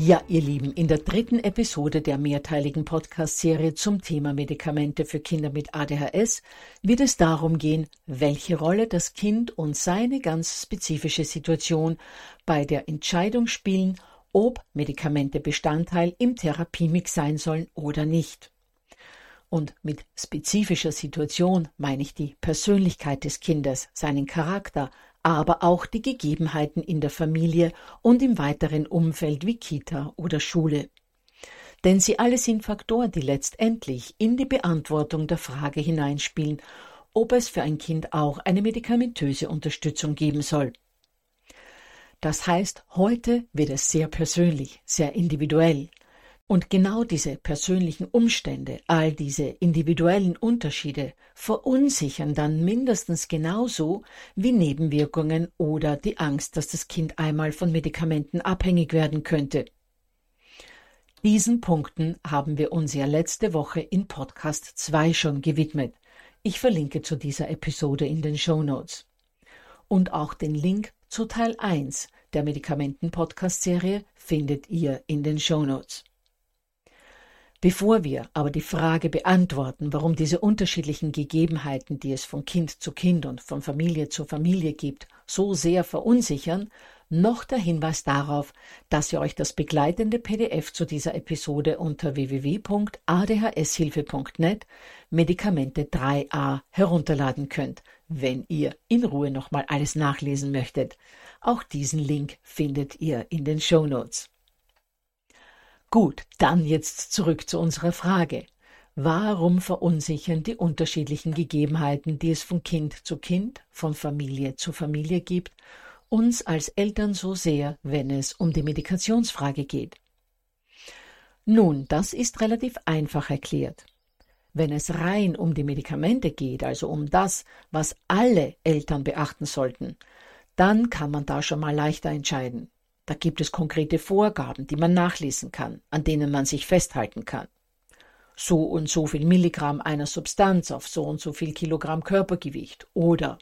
Ja, ihr Lieben, in der dritten Episode der mehrteiligen Podcast-Serie zum Thema Medikamente für Kinder mit ADHS wird es darum gehen, welche Rolle das Kind und seine ganz spezifische Situation bei der Entscheidung spielen, ob Medikamente Bestandteil im Therapiemix sein sollen oder nicht. Und mit spezifischer Situation meine ich die Persönlichkeit des Kindes, seinen Charakter, aber auch die Gegebenheiten in der Familie und im weiteren Umfeld wie Kita oder Schule. Denn sie alle sind Faktoren, die letztendlich in die Beantwortung der Frage hineinspielen, ob es für ein Kind auch eine medikamentöse Unterstützung geben soll. Das heißt, heute wird es sehr persönlich, sehr individuell. Und genau diese persönlichen Umstände, all diese individuellen Unterschiede verunsichern dann mindestens genauso wie Nebenwirkungen oder die Angst, dass das Kind einmal von Medikamenten abhängig werden könnte. Diesen Punkten haben wir uns ja letzte Woche in Podcast 2 schon gewidmet. Ich verlinke zu dieser Episode in den Show Notes. Und auch den Link zu Teil 1 der Medikamenten-Podcast-Serie findet ihr in den Show Notes. Bevor wir aber die Frage beantworten, warum diese unterschiedlichen Gegebenheiten, die es von Kind zu Kind und von Familie zu Familie gibt, so sehr verunsichern, noch der Hinweis darauf, dass ihr euch das begleitende PDF zu dieser Episode unter www.adhshilfe.net Medikamente 3a herunterladen könnt, wenn ihr in Ruhe nochmal alles nachlesen möchtet. Auch diesen Link findet ihr in den Show Notes. Gut, dann jetzt zurück zu unserer Frage. Warum verunsichern die unterschiedlichen Gegebenheiten, die es von Kind zu Kind, von Familie zu Familie gibt, uns als Eltern so sehr, wenn es um die Medikationsfrage geht? Nun, das ist relativ einfach erklärt. Wenn es rein um die Medikamente geht, also um das, was alle Eltern beachten sollten, dann kann man da schon mal leichter entscheiden. Da gibt es konkrete Vorgaben, die man nachlesen kann, an denen man sich festhalten kann. So und so viel Milligramm einer Substanz auf so und so viel Kilogramm Körpergewicht oder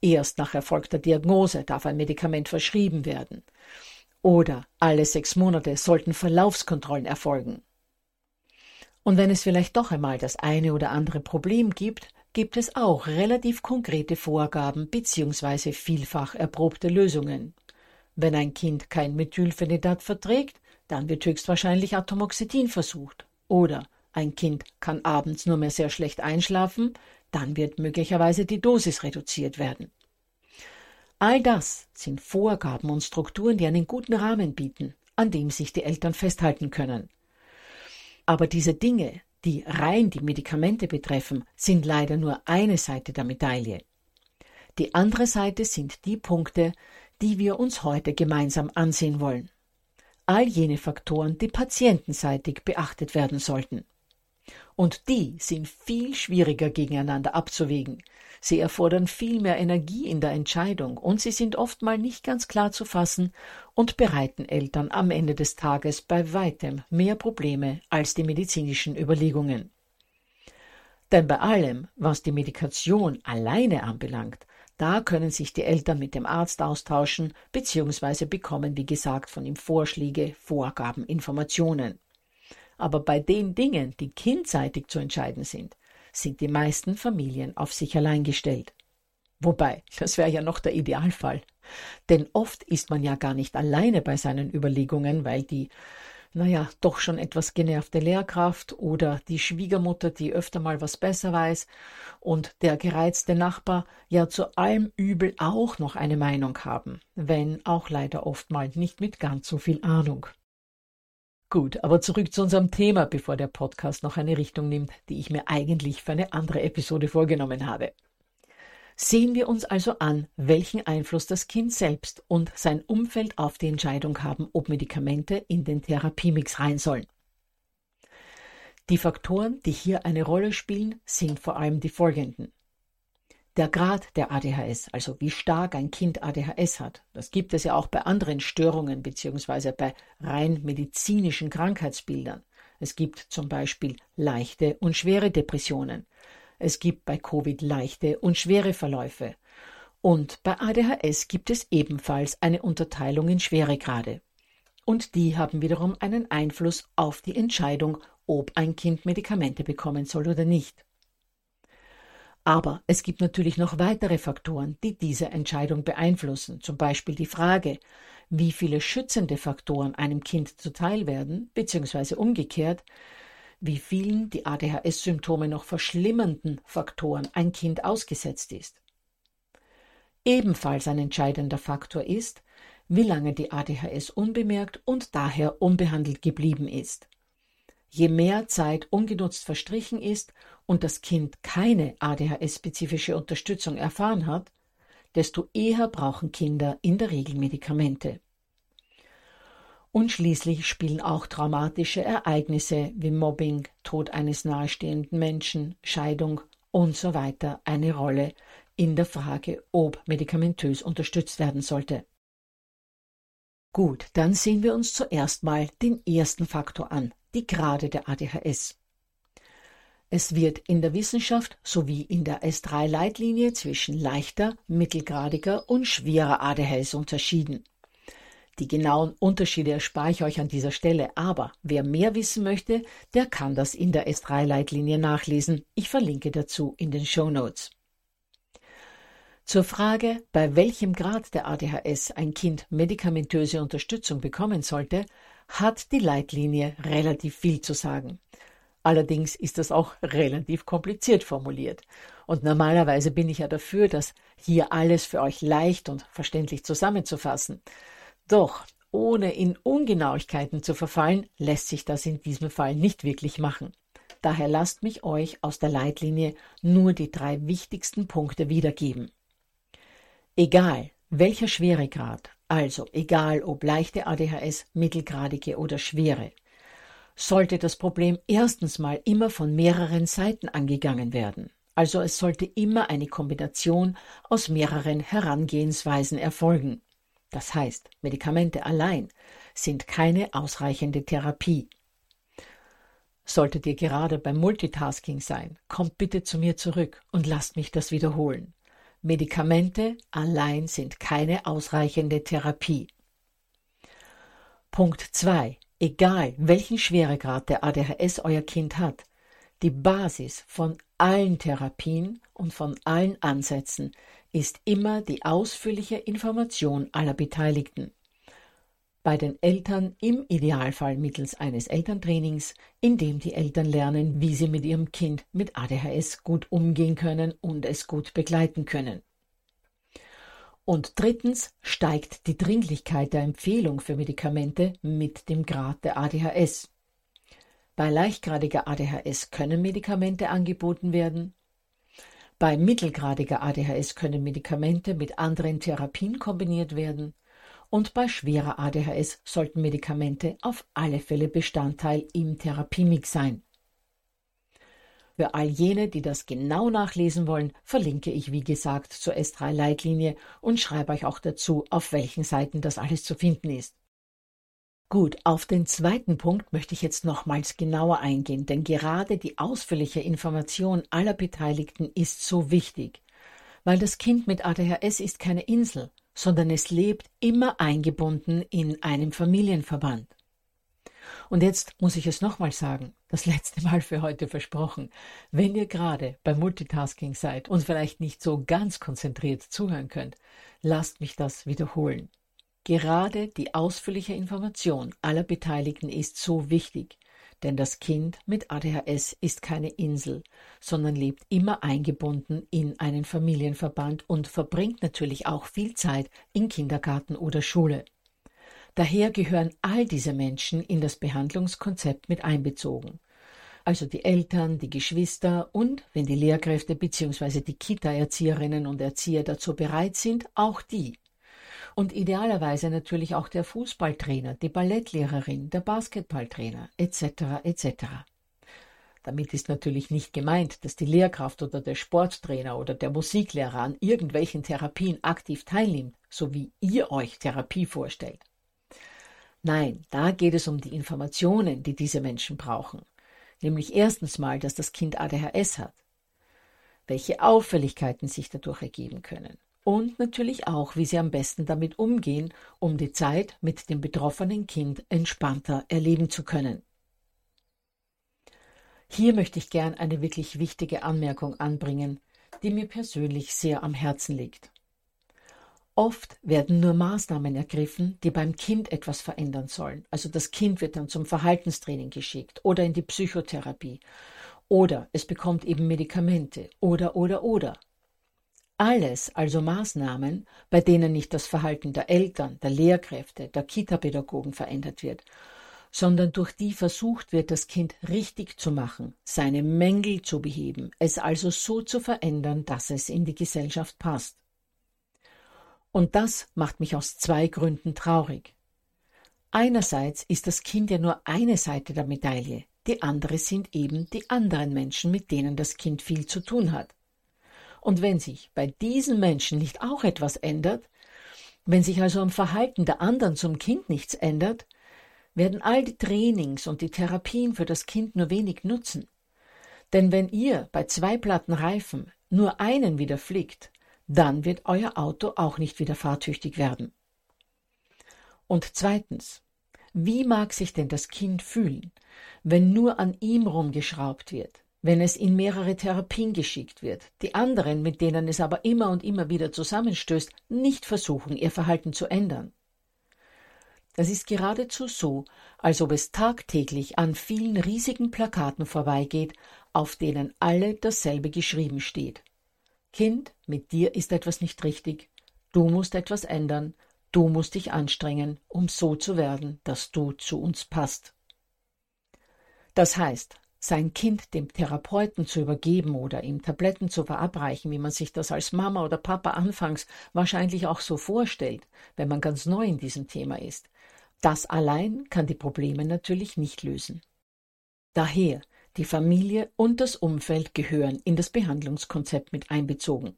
erst nach erfolgter Diagnose darf ein Medikament verschrieben werden oder alle sechs Monate sollten Verlaufskontrollen erfolgen. Und wenn es vielleicht doch einmal das eine oder andere Problem gibt, gibt es auch relativ konkrete Vorgaben bzw. vielfach erprobte Lösungen. Wenn ein Kind kein Methylphenidat verträgt, dann wird höchstwahrscheinlich Atomoxetin versucht. Oder ein Kind kann abends nur mehr sehr schlecht einschlafen, dann wird möglicherweise die Dosis reduziert werden. All das sind Vorgaben und Strukturen, die einen guten Rahmen bieten, an dem sich die Eltern festhalten können. Aber diese Dinge, die rein die Medikamente betreffen, sind leider nur eine Seite der Medaille. Die andere Seite sind die Punkte, die wir uns heute gemeinsam ansehen wollen. All jene Faktoren, die patientenseitig beachtet werden sollten. Und die sind viel schwieriger gegeneinander abzuwägen. Sie erfordern viel mehr Energie in der Entscheidung und sie sind oftmal nicht ganz klar zu fassen und bereiten Eltern am Ende des Tages bei weitem mehr Probleme als die medizinischen Überlegungen. Denn bei allem, was die Medikation alleine anbelangt, da können sich die Eltern mit dem Arzt austauschen bzw. bekommen, wie gesagt, von ihm Vorschläge, Vorgaben, Informationen. Aber bei den Dingen, die kindseitig zu entscheiden sind, sind die meisten Familien auf sich allein gestellt. Wobei, das wäre ja noch der Idealfall. Denn oft ist man ja gar nicht alleine bei seinen Überlegungen, weil die, naja, doch schon etwas genervte Lehrkraft oder die Schwiegermutter, die öfter mal was besser weiß, und der gereizte Nachbar ja zu allem Übel auch noch eine Meinung haben, wenn auch leider oftmals nicht mit ganz so viel Ahnung. Gut, aber zurück zu unserem Thema, bevor der Podcast noch eine Richtung nimmt, die ich mir eigentlich für eine andere Episode vorgenommen habe. Sehen wir uns also an, welchen Einfluss das Kind selbst und sein Umfeld auf die Entscheidung haben, ob Medikamente in den Therapiemix rein sollen. Die Faktoren, die hier eine Rolle spielen, sind vor allem die folgenden. Der Grad der ADHS, also wie stark ein Kind ADHS hat, das gibt es ja auch bei anderen Störungen bzw. bei rein medizinischen Krankheitsbildern. Es gibt zum Beispiel leichte und schwere Depressionen. Es gibt bei Covid leichte und schwere Verläufe. Und bei ADHS gibt es ebenfalls eine Unterteilung in Schweregrade. Und die haben wiederum einen Einfluss auf die Entscheidung, ob ein Kind Medikamente bekommen soll oder nicht. Aber es gibt natürlich noch weitere Faktoren, die diese Entscheidung beeinflussen, zum Beispiel die Frage, wie viele schützende Faktoren einem Kind zuteil werden, beziehungsweise umgekehrt, wie vielen die ADHS-Symptome noch verschlimmernden Faktoren ein Kind ausgesetzt ist. Ebenfalls ein entscheidender Faktor ist, wie lange die ADHS unbemerkt und daher unbehandelt geblieben ist. Je mehr Zeit ungenutzt verstrichen ist und das Kind keine ADHS-spezifische Unterstützung erfahren hat, desto eher brauchen Kinder in der Regel Medikamente. Und schließlich spielen auch traumatische Ereignisse wie Mobbing, Tod eines nahestehenden Menschen, Scheidung und so weiter eine Rolle in der Frage, ob medikamentös unterstützt werden sollte. Gut, dann sehen wir uns zuerst mal den ersten Faktor an, die Grade der ADHS. Es wird in der Wissenschaft sowie in der S3-Leitlinie zwischen leichter, mittelgradiger und schwerer ADHS unterschieden. Die genauen Unterschiede erspare ich euch an dieser Stelle, aber wer mehr wissen möchte, der kann das in der S3-Leitlinie nachlesen. Ich verlinke dazu in den Show Notes. Zur Frage, bei welchem Grad der ADHS ein Kind medikamentöse Unterstützung bekommen sollte, hat die Leitlinie relativ viel zu sagen. Allerdings ist das auch relativ kompliziert formuliert. Und normalerweise bin ich ja dafür, das hier alles für euch leicht und verständlich zusammenzufassen. Doch ohne in Ungenauigkeiten zu verfallen, lässt sich das in diesem Fall nicht wirklich machen. Daher lasst mich euch aus der Leitlinie nur die drei wichtigsten Punkte wiedergeben. Egal, welcher Schweregrad, also egal ob leichte ADHS, mittelgradige oder schwere, sollte das Problem erstens mal immer von mehreren Seiten angegangen werden. Also es sollte immer eine Kombination aus mehreren Herangehensweisen erfolgen. Das heißt, Medikamente allein sind keine ausreichende Therapie. Solltet ihr gerade beim Multitasking sein, kommt bitte zu mir zurück und lasst mich das wiederholen. Medikamente allein sind keine ausreichende Therapie. Punkt 2. Egal, welchen Schweregrad der ADHS euer Kind hat, die Basis von allen Therapien und von allen Ansätzen ist immer die ausführliche Information aller Beteiligten bei den Eltern im Idealfall mittels eines Elterntrainings, in dem die Eltern lernen, wie sie mit ihrem Kind mit ADHS gut umgehen können und es gut begleiten können. Und drittens steigt die Dringlichkeit der Empfehlung für Medikamente mit dem Grad der ADHS. Bei leichtgradiger ADHS können Medikamente angeboten werden. Bei mittelgradiger ADHS können Medikamente mit anderen Therapien kombiniert werden. Und bei schwerer ADHS sollten Medikamente auf alle Fälle Bestandteil im Therapiemix sein. Für all jene, die das genau nachlesen wollen, verlinke ich wie gesagt zur S3-Leitlinie und schreibe euch auch dazu, auf welchen Seiten das alles zu finden ist. Gut, auf den zweiten Punkt möchte ich jetzt nochmals genauer eingehen, denn gerade die ausführliche Information aller Beteiligten ist so wichtig, weil das Kind mit ADHS ist keine Insel, sondern es lebt immer eingebunden in einem Familienverband. Und jetzt muss ich es nochmal sagen, das letzte Mal für heute versprochen. Wenn ihr gerade beim Multitasking seid und vielleicht nicht so ganz konzentriert zuhören könnt, lasst mich das wiederholen. Gerade die ausführliche Information aller Beteiligten ist so wichtig, denn das Kind mit ADHS ist keine Insel, sondern lebt immer eingebunden in einen Familienverband und verbringt natürlich auch viel Zeit in Kindergarten oder Schule. Daher gehören all diese Menschen in das Behandlungskonzept mit einbezogen. Also die Eltern, die Geschwister und, wenn die Lehrkräfte bzw. die Kita-Erzieherinnen und Erzieher dazu bereit sind, auch die. Und idealerweise natürlich auch der Fußballtrainer, die Ballettlehrerin, der Basketballtrainer etc. etc. Damit ist natürlich nicht gemeint, dass die Lehrkraft oder der Sporttrainer oder der Musiklehrer an irgendwelchen Therapien aktiv teilnimmt, so wie ihr euch Therapie vorstellt. Nein, da geht es um die Informationen, die diese Menschen brauchen. Nämlich erstens mal, dass das Kind ADHS hat, welche Auffälligkeiten sich dadurch ergeben können und natürlich auch, wie sie am besten damit umgehen, um die Zeit mit dem betroffenen Kind entspannter erleben zu können. Hier möchte ich gern eine wirklich wichtige Anmerkung anbringen, die mir persönlich sehr am Herzen liegt. Oft werden nur Maßnahmen ergriffen, die beim Kind etwas verändern sollen. Also das Kind wird dann zum Verhaltenstraining geschickt oder in die Psychotherapie oder es bekommt eben Medikamente oder oder oder. Alles also Maßnahmen, bei denen nicht das Verhalten der Eltern, der Lehrkräfte, der Kita-Pädagogen verändert wird, sondern durch die versucht wird, das Kind richtig zu machen, seine Mängel zu beheben, es also so zu verändern, dass es in die Gesellschaft passt. Und das macht mich aus zwei Gründen traurig. Einerseits ist das Kind ja nur eine Seite der Medaille, die andere sind eben die anderen Menschen, mit denen das Kind viel zu tun hat. Und wenn sich bei diesen Menschen nicht auch etwas ändert, wenn sich also am Verhalten der anderen zum Kind nichts ändert, werden all die Trainings und die Therapien für das Kind nur wenig nutzen. Denn wenn ihr bei zwei Platten Reifen nur einen wieder flickt, dann wird euer Auto auch nicht wieder fahrtüchtig werden. Und zweitens, wie mag sich denn das Kind fühlen, wenn nur an ihm rumgeschraubt wird, wenn es in mehrere Therapien geschickt wird, die anderen, mit denen es aber immer und immer wieder zusammenstößt, nicht versuchen, ihr Verhalten zu ändern? Das ist geradezu so, als ob es tagtäglich an vielen riesigen Plakaten vorbeigeht, auf denen alle dasselbe geschrieben steht. Kind, mit dir ist etwas nicht richtig. Du musst etwas ändern. Du musst dich anstrengen, um so zu werden, dass du zu uns passt. Das heißt, sein Kind dem Therapeuten zu übergeben oder ihm Tabletten zu verabreichen, wie man sich das als Mama oder Papa anfangs wahrscheinlich auch so vorstellt, wenn man ganz neu in diesem Thema ist, das allein kann die Probleme natürlich nicht lösen. Daher die Familie und das Umfeld gehören in das Behandlungskonzept mit einbezogen.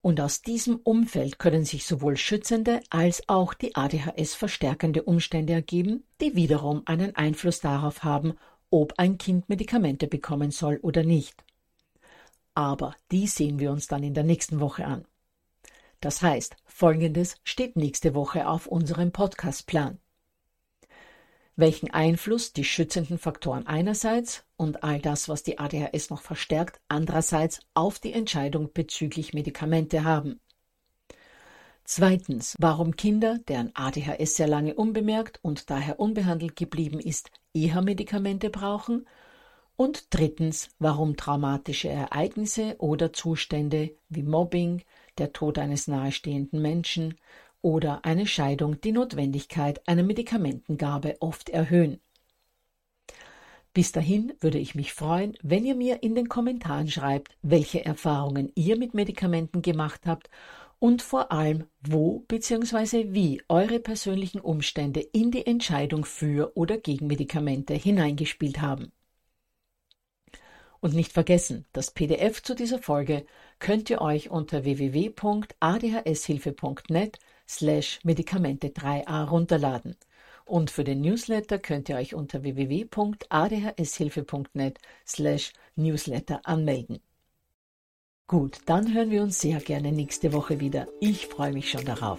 Und aus diesem Umfeld können sich sowohl schützende als auch die ADHS verstärkende Umstände ergeben, die wiederum einen Einfluss darauf haben, ob ein Kind Medikamente bekommen soll oder nicht. Aber die sehen wir uns dann in der nächsten Woche an. Das heißt, Folgendes steht nächste Woche auf unserem Podcastplan welchen Einfluss die schützenden Faktoren einerseits und all das, was die ADHS noch verstärkt, andererseits auf die Entscheidung bezüglich Medikamente haben. Zweitens, warum Kinder, deren ADHS sehr lange unbemerkt und daher unbehandelt geblieben ist, eher Medikamente brauchen. Und drittens, warum traumatische Ereignisse oder Zustände wie Mobbing, der Tod eines nahestehenden Menschen, oder eine Scheidung die Notwendigkeit einer Medikamentengabe oft erhöhen. Bis dahin würde ich mich freuen, wenn ihr mir in den Kommentaren schreibt, welche Erfahrungen ihr mit Medikamenten gemacht habt und vor allem, wo bzw. wie eure persönlichen Umstände in die Entscheidung für oder gegen Medikamente hineingespielt haben. Und nicht vergessen, das PDF zu dieser Folge könnt ihr euch unter www.adhshilfe.net slash Medikamente 3a runterladen. Und für den Newsletter könnt ihr euch unter www.adhshilfe.net slash Newsletter anmelden. Gut, dann hören wir uns sehr gerne nächste Woche wieder. Ich freue mich schon darauf.